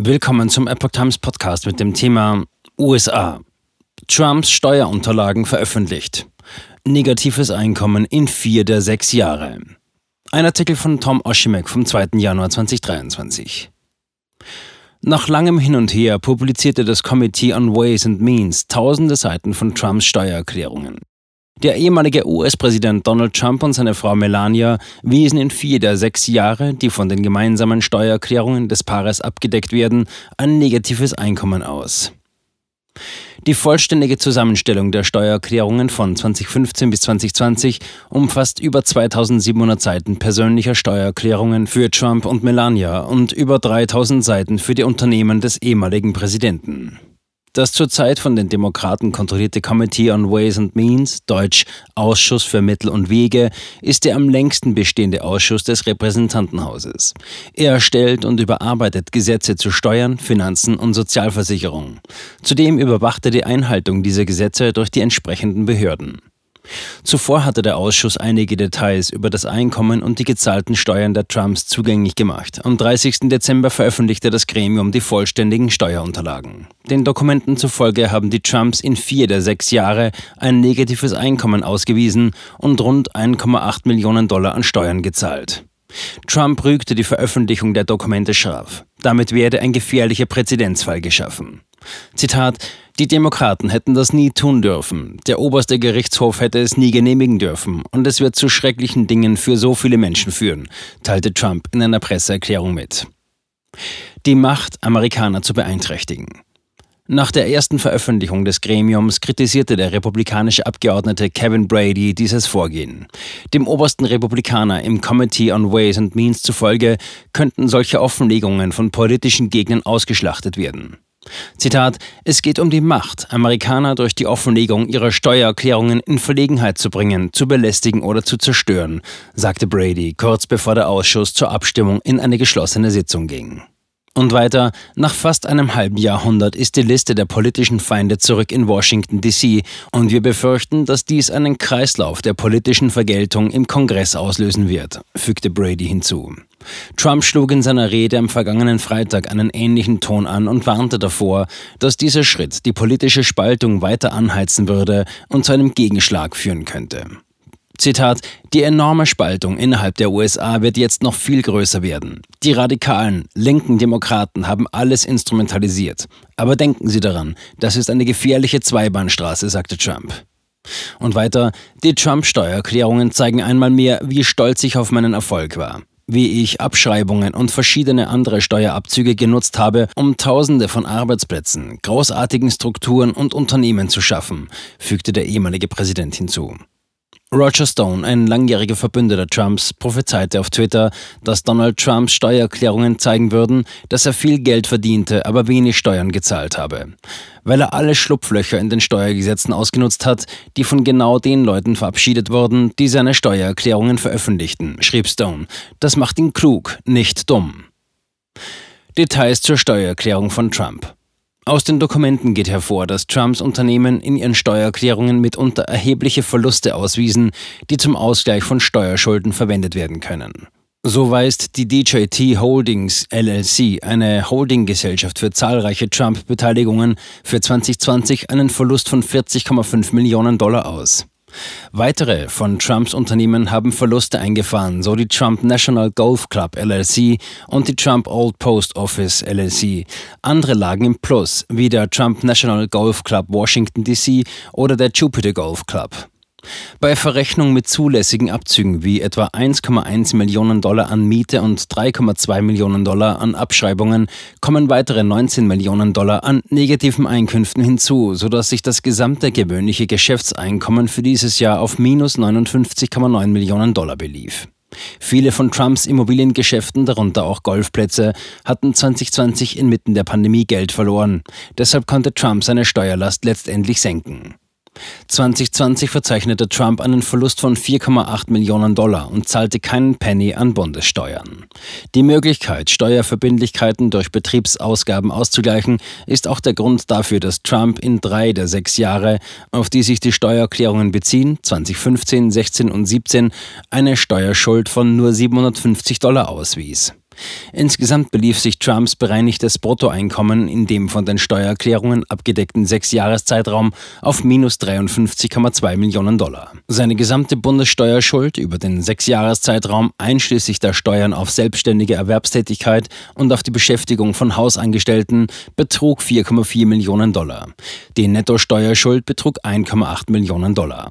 Willkommen zum Epoch Times Podcast mit dem Thema USA. Trumps Steuerunterlagen veröffentlicht. Negatives Einkommen in vier der sechs Jahre. Ein Artikel von Tom Oshimek vom 2. Januar 2023. Nach langem Hin und Her publizierte das Committee on Ways and Means tausende Seiten von Trumps Steuererklärungen. Der ehemalige US-Präsident Donald Trump und seine Frau Melania wiesen in vier der sechs Jahre, die von den gemeinsamen Steuererklärungen des Paares abgedeckt werden, ein negatives Einkommen aus. Die vollständige Zusammenstellung der Steuererklärungen von 2015 bis 2020 umfasst über 2700 Seiten persönlicher Steuererklärungen für Trump und Melania und über 3000 Seiten für die Unternehmen des ehemaligen Präsidenten. Das zurzeit von den Demokraten kontrollierte Committee on Ways and Means, deutsch Ausschuss für Mittel und Wege, ist der am längsten bestehende Ausschuss des Repräsentantenhauses. Er erstellt und überarbeitet Gesetze zu Steuern, Finanzen und Sozialversicherung. Zudem überwacht er die Einhaltung dieser Gesetze durch die entsprechenden Behörden. Zuvor hatte der Ausschuss einige Details über das Einkommen und die gezahlten Steuern der Trumps zugänglich gemacht. Am 30. Dezember veröffentlichte das Gremium die vollständigen Steuerunterlagen. Den Dokumenten zufolge haben die Trumps in vier der sechs Jahre ein negatives Einkommen ausgewiesen und rund 1,8 Millionen Dollar an Steuern gezahlt. Trump rügte die Veröffentlichung der Dokumente scharf. Damit werde ein gefährlicher Präzedenzfall geschaffen. Zitat Die Demokraten hätten das nie tun dürfen. Der oberste Gerichtshof hätte es nie genehmigen dürfen. Und es wird zu schrecklichen Dingen für so viele Menschen führen, teilte Trump in einer Presseerklärung mit. Die Macht, Amerikaner zu beeinträchtigen. Nach der ersten Veröffentlichung des Gremiums kritisierte der republikanische Abgeordnete Kevin Brady dieses Vorgehen. Dem obersten Republikaner im Committee on Ways and Means zufolge könnten solche Offenlegungen von politischen Gegnern ausgeschlachtet werden. Zitat, es geht um die Macht, Amerikaner durch die Offenlegung ihrer Steuererklärungen in Verlegenheit zu bringen, zu belästigen oder zu zerstören, sagte Brady kurz bevor der Ausschuss zur Abstimmung in eine geschlossene Sitzung ging. Und weiter, nach fast einem halben Jahrhundert ist die Liste der politischen Feinde zurück in Washington, DC, und wir befürchten, dass dies einen Kreislauf der politischen Vergeltung im Kongress auslösen wird, fügte Brady hinzu. Trump schlug in seiner Rede am vergangenen Freitag einen ähnlichen Ton an und warnte davor, dass dieser Schritt die politische Spaltung weiter anheizen würde und zu einem Gegenschlag führen könnte. Zitat, die enorme Spaltung innerhalb der USA wird jetzt noch viel größer werden. Die radikalen, linken Demokraten haben alles instrumentalisiert. Aber denken Sie daran, das ist eine gefährliche Zweibahnstraße, sagte Trump. Und weiter, die Trump-Steuererklärungen zeigen einmal mehr, wie stolz ich auf meinen Erfolg war wie ich Abschreibungen und verschiedene andere Steuerabzüge genutzt habe, um Tausende von Arbeitsplätzen, großartigen Strukturen und Unternehmen zu schaffen, fügte der ehemalige Präsident hinzu. Roger Stone, ein langjähriger Verbündeter Trumps, prophezeite auf Twitter, dass Donald Trumps Steuererklärungen zeigen würden, dass er viel Geld verdiente, aber wenig Steuern gezahlt habe. Weil er alle Schlupflöcher in den Steuergesetzen ausgenutzt hat, die von genau den Leuten verabschiedet wurden, die seine Steuererklärungen veröffentlichten, schrieb Stone. Das macht ihn klug, nicht dumm. Details zur Steuererklärung von Trump. Aus den Dokumenten geht hervor, dass Trumps Unternehmen in ihren Steuererklärungen mitunter erhebliche Verluste auswiesen, die zum Ausgleich von Steuerschulden verwendet werden können. So weist die DJT Holdings LLC, eine Holdinggesellschaft für zahlreiche Trump-Beteiligungen, für 2020 einen Verlust von 40,5 Millionen Dollar aus. Weitere von Trumps Unternehmen haben Verluste eingefahren, so die Trump National Golf Club LLC und die Trump Old Post Office LLC. Andere lagen im Plus, wie der Trump National Golf Club Washington DC oder der Jupiter Golf Club. Bei Verrechnung mit zulässigen Abzügen wie etwa 1,1 Millionen Dollar an Miete und 3,2 Millionen Dollar an Abschreibungen kommen weitere 19 Millionen Dollar an negativen Einkünften hinzu, sodass sich das gesamte gewöhnliche Geschäftseinkommen für dieses Jahr auf minus 59,9 Millionen Dollar belief. Viele von Trumps Immobiliengeschäften, darunter auch Golfplätze, hatten 2020 inmitten der Pandemie Geld verloren. Deshalb konnte Trump seine Steuerlast letztendlich senken. 2020 verzeichnete Trump einen Verlust von 4,8 Millionen Dollar und zahlte keinen Penny an Bundessteuern. Die Möglichkeit, Steuerverbindlichkeiten durch Betriebsausgaben auszugleichen, ist auch der Grund dafür, dass Trump in drei der sechs Jahre, auf die sich die Steuererklärungen beziehen, 2015, 16 und 17, eine Steuerschuld von nur 750 Dollar auswies. Insgesamt belief sich Trumps bereinigtes Bruttoeinkommen in dem von den Steuererklärungen abgedeckten Sechsjahreszeitraum auf minus 53,2 Millionen Dollar. Seine gesamte Bundessteuerschuld über den Sechsjahreszeitraum einschließlich der Steuern auf selbstständige Erwerbstätigkeit und auf die Beschäftigung von Hausangestellten betrug 4,4 Millionen Dollar. Die Nettosteuerschuld betrug 1,8 Millionen Dollar.